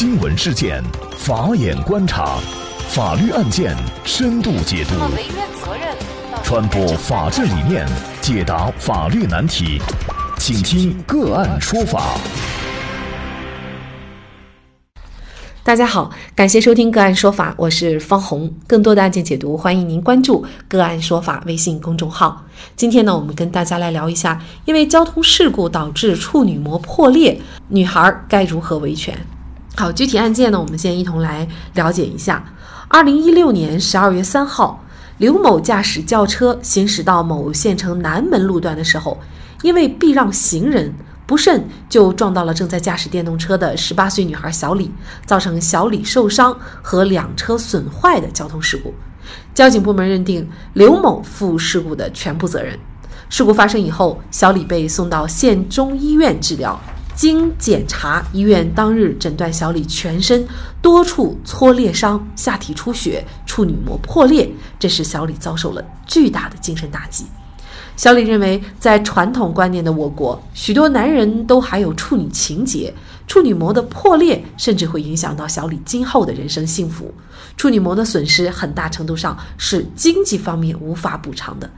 新闻事件，法眼观察，法律案件深度解读，传播法治理念，解答法律难题，请听个案说法。大家好，感谢收听个案说法，我是方红。更多的案件解读，欢迎您关注个案说法微信公众号。今天呢，我们跟大家来聊一下，因为交通事故导致处女膜破裂，女孩该如何维权？好，具体案件呢，我们先一同来了解一下。二零一六年十二月三号，刘某驾驶轿车行驶到某县城南门路段的时候，因为避让行人。不慎就撞到了正在驾驶电动车的十八岁女孩小李，造成小李受伤和两车损坏的交通事故。交警部门认定刘某负事故的全部责任。事故发生以后，小李被送到县中医院治疗。经检查，医院当日诊断小李全身多处挫裂伤、下体出血、处女膜破裂，这使小李遭受了巨大的精神打击。小李认为，在传统观念的我国，许多男人都还有处女情节，处女膜的破裂甚至会影响到小李今后的人生幸福。处女膜的损失很大程度上是经济方面无法补偿的，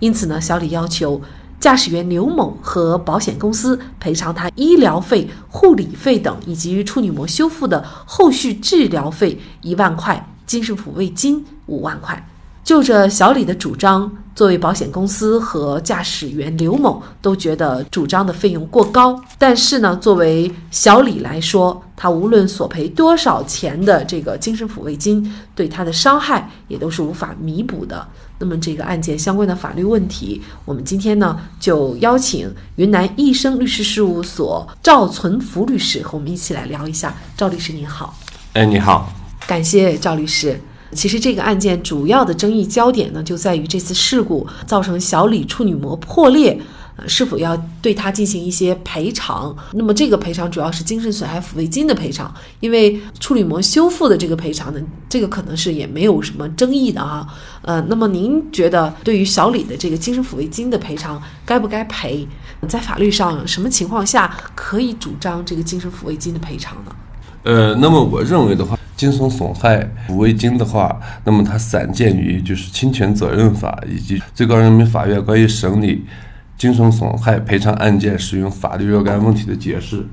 因此呢，小李要求驾驶员刘某和保险公司赔偿他医疗费、护理费等，以及处女膜修复的后续治疗费一万块，精神抚慰金五万块。就着小李的主张，作为保险公司和驾驶员刘某都觉得主张的费用过高。但是呢，作为小李来说，他无论索赔多少钱的这个精神抚慰金，对他的伤害也都是无法弥补的。那么这个案件相关的法律问题，我们今天呢就邀请云南益生律师事务所赵存福律师和我们一起来聊一下。赵律师您好，哎，你好，感谢赵律师。其实这个案件主要的争议焦点呢，就在于这次事故造成小李处女膜破裂，呃，是否要对他进行一些赔偿？那么这个赔偿主要是精神损害抚慰金的赔偿，因为处女膜修复的这个赔偿呢，这个可能是也没有什么争议的啊。呃，那么您觉得对于小李的这个精神抚慰金的赔偿该不该赔？在法律上什么情况下可以主张这个精神抚慰金的赔偿呢？呃，那么我认为的话。精神损害抚慰金的话，那么它散见于就是侵权责任法以及最高人民法院关于审理精神损害赔偿案件适用法律若干问题的解释，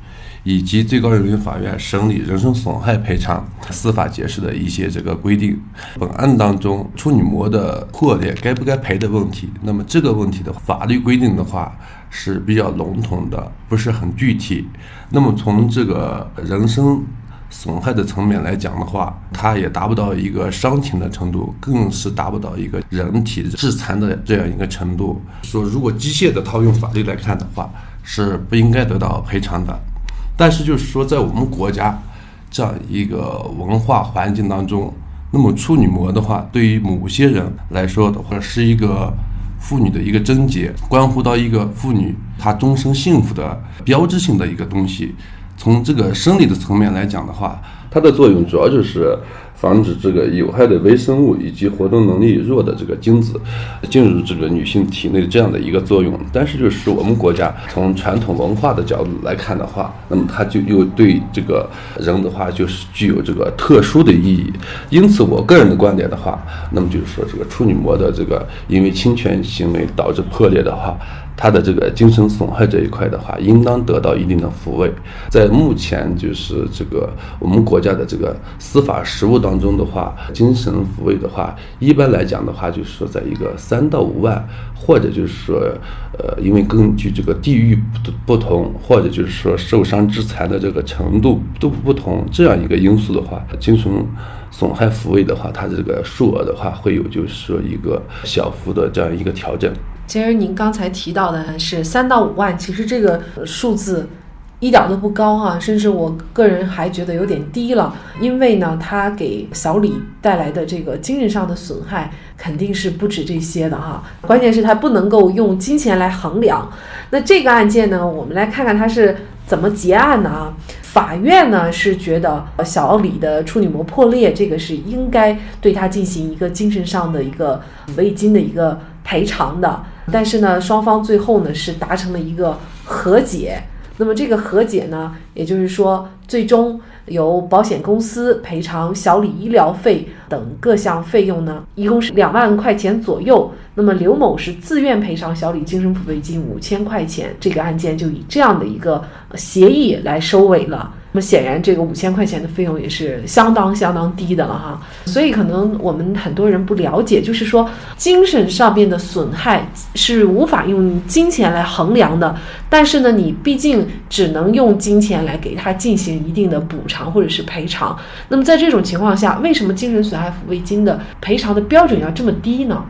以及最高人民法院审理人身损害赔偿司法解释的一些这个规定。本案当中，处女膜的破裂该不该赔的问题，那么这个问题的法律规定的话是比较笼统的，不是很具体。那么从这个人身损害的层面来讲的话，它也达不到一个伤情的程度，更是达不到一个人体致残的这样一个程度。说如果机械的套用法律来看的话，是不应该得到赔偿的。但是就是说，在我们国家这样一个文化环境当中，那么处女膜的话，对于某些人来说的话，是一个妇女的一个贞洁，关乎到一个妇女她终身幸福的标志性的一个东西。从这个生理的层面来讲的话，它的作用主要就是防止这个有害的微生物以及活动能力弱的这个精子进入这个女性体内这样的一个作用。但是，就是我们国家从传统文化的角度来看的话，那么它就又对这个人的话就是具有这个特殊的意义。因此，我个人的观点的话，那么就是说，这个处女膜的这个因为侵权行为导致破裂的话。他的这个精神损害这一块的话，应当得到一定的抚慰。在目前就是这个我们国家的这个司法实务当中的话，精神抚慰的话，一般来讲的话，就是说在一个三到五万，或者就是说，呃，因为根据这个地域不不同，或者就是说受伤致残的这个程度都不同，这样一个因素的话，精神损害抚慰的话，它这个数额的话，会有就是说一个小幅的这样一个调整。其实您刚才提到的是三到五万，其实这个数字一点都不高哈，甚至我个人还觉得有点低了。因为呢，它给小李带来的这个精神上的损害肯定是不止这些的哈。关键是它不能够用金钱来衡量。那这个案件呢，我们来看看它是怎么结案的啊？法院呢是觉得小李的处女膜破裂，这个是应该对他进行一个精神上的一个抚慰金的一个赔偿的。但是呢，双方最后呢是达成了一个和解。那么这个和解呢，也就是说，最终由保险公司赔偿小李医疗费等各项费用呢，一共是两万块钱左右。那么刘某是自愿赔偿小李精神抚慰金五千块钱，这个案件就以这样的一个协议来收尾了。那么显然，这个五千块钱的费用也是相当相当低的了哈。所以可能我们很多人不了解，就是说精神上面的损害是无法用金钱来衡量的。但是呢，你毕竟只能用金钱来给他进行一定的补偿或者是赔偿。那么在这种情况下，为什么精神损抚慰金的赔偿的标准要这么低呢？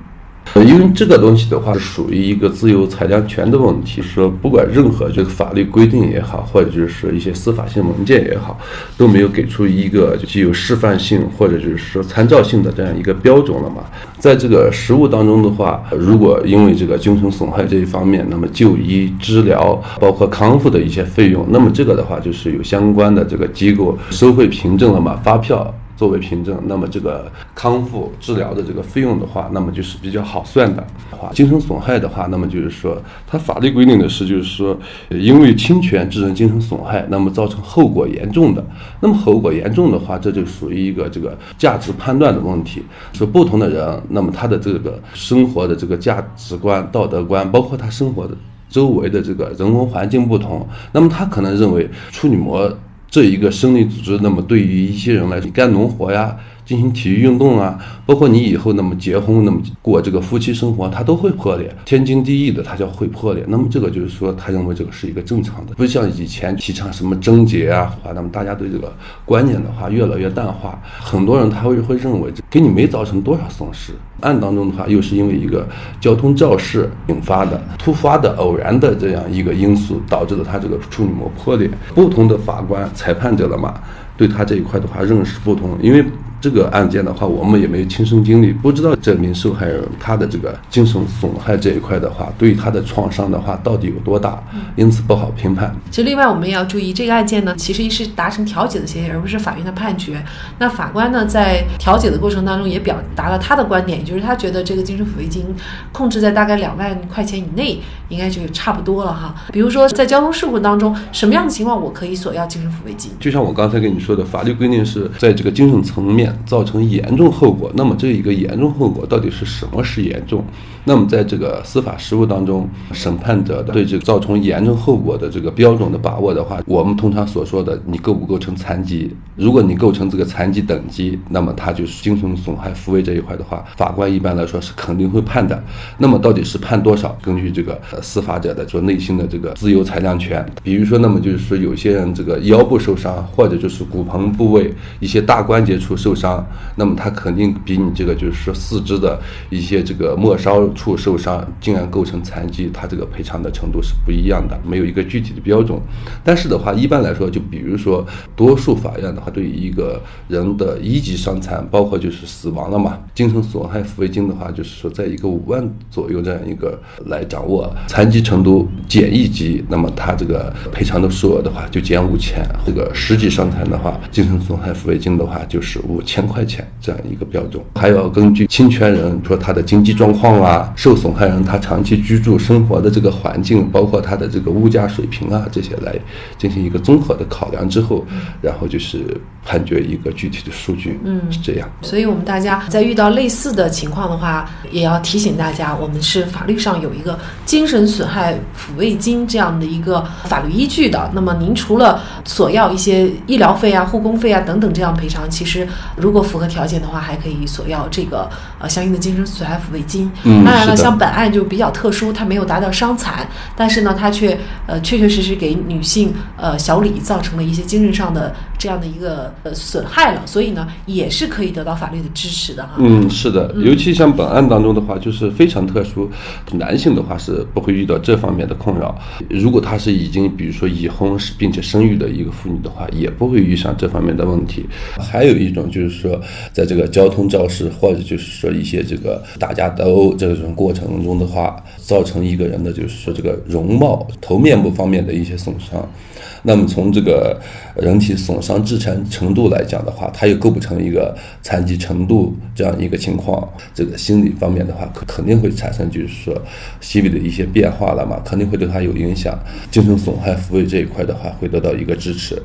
呃因为这个东西的话，是属于一个自由裁量权的问题。说不管任何这个法律规定也好，或者就是说一些司法性文件也好，都没有给出一个具有示范性或者就是说参照性的这样一个标准了嘛。在这个实务当中的话，如果因为这个精神损害这一方面，那么就医治疗包括康复的一些费用，那么这个的话就是有相关的这个机构收费凭证了嘛，发票。作为凭证，那么这个康复治疗的这个费用的话，那么就是比较好算的。话精神损害的话，那么就是说，它法律规定的是，就是说，因为侵权致人精神损害，那么造成后果严重的，那么后果严重的话，这就属于一个这个价值判断的问题。说不同的人，那么他的这个生活的这个价值观、道德观，包括他生活的周围的这个人文环境不同，那么他可能认为处女膜。这一个生理组织，那么对于一些人来说，干农活呀。进行体育运动啊，包括你以后那么结婚，那么过这个夫妻生活，它都会破裂，天经地义的，它叫会破裂。那么这个就是说，他认为这个是一个正常的，不像以前提倡什么贞洁啊，话那么大家对这个观念的话越来越淡化，很多人他会会认为给你没造成多少损失，案当中的话又是因为一个交通肇事引发的突发的偶然的这样一个因素导致了他这个处女膜破裂，不同的法官裁判者了嘛，对他这一块的话认识不同，因为。这个案件的话，我们也没有亲身经历，不知道这名受害人他的这个精神损害这一块的话，对他的创伤的话到底有多大，因此不好评判。其实，另外我们也要注意，这个案件呢，其实是达成调解的协议，而不是法院的判决。那法官呢，在调解的过程当中也表达了他的观点，就是他觉得这个精神抚慰金控制在大概两万块钱以内，应该就差不多了哈。比如说，在交通事故当中，什么样的情况我可以索要精神抚慰金？就像我刚才跟你说的，法律规定是在这个精神层面。造成严重后果，那么这一个严重后果到底是什么是严重？那么在这个司法实务当中，审判者的对这个造成严重后果的这个标准的把握的话，我们通常所说的你构不构成残疾？如果你构成这个残疾等级，那么他就是精神损害抚慰这一块的话，法官一般来说是肯定会判的。那么到底是判多少？根据这个司法者的说内心的这个自由裁量权，比如说，那么就是说有些人这个腰部受伤，或者就是骨盆部位一些大关节处受伤，那么他肯定比你这个就是说四肢的一些这个末梢。处受伤竟然构成残疾，他这个赔偿的程度是不一样的，没有一个具体的标准。但是的话，一般来说，就比如说，多数法院的话，对于一个人的一级伤残，包括就是死亡了嘛，精神损害抚慰金的话，就是说在一个五万左右这样一个来掌握。残疾程度减一级，那么他这个赔偿的数额的话就减五千。这个十级伤残的话，精神损害抚慰金的话就是五千块钱这样一个标准。还要根据侵权人说他的经济状况啊。受损害人他长期居住生活的这个环境，包括他的这个物价水平啊，这些来进行一个综合的考量之后，然后就是判决一个具体的数据，嗯，是这样。所以，我们大家在遇到类似的情况的话，也要提醒大家，我们是法律上有一个精神损害抚慰金这样的一个法律依据的。那么，您除了索要一些医疗费啊、护工费啊等等这样赔偿，其实如果符合条件的话，还可以索要这个呃相应的精神损害抚慰金。嗯。当然了，像本案就比较特殊，它没有达到伤残，但是呢，它却呃确确实实给女性呃小李造成了一些精神上的这样的一个呃损害了，所以呢，也是可以得到法律的支持的哈。嗯，是的，尤其像本案当中的话，就是非常特殊，男性的话是不会遇到这方面的困扰。如果他是已经比如说已婚是并且生育的一个妇女的话，也不会遇上这方面的问题。还有一种就是说，在这个交通肇事或者就是说一些这个打架斗殴这种过程中的话，造成一个人的就是说这个容貌、头面部方面的一些损伤。那么从这个人体损伤致残程度来讲的话，他又构不成一个残疾程度这样一个情况。这个心理方面的话，肯定会产生就是说心理的一些变化了嘛，肯定会对他有影响。精神损害抚慰这一块的话，会得到一个支持。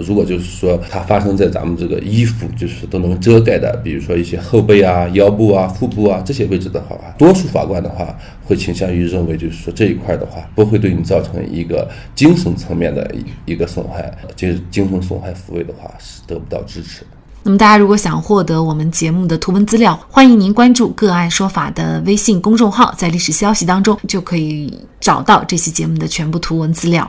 如果就是说它发生在咱们这个衣服就是都能遮盖的，比如说一些后背啊、腰部啊、腹部啊这些位置的话，多数法官的话会倾向于认为，就是说这一块的话不会对你造成一个精神层面的一个损害，就是精神损害抚慰的话是得不到支持。那么大家如果想获得我们节目的图文资料，欢迎您关注“个案说法”的微信公众号，在历史消息当中就可以找到这期节目的全部图文资料。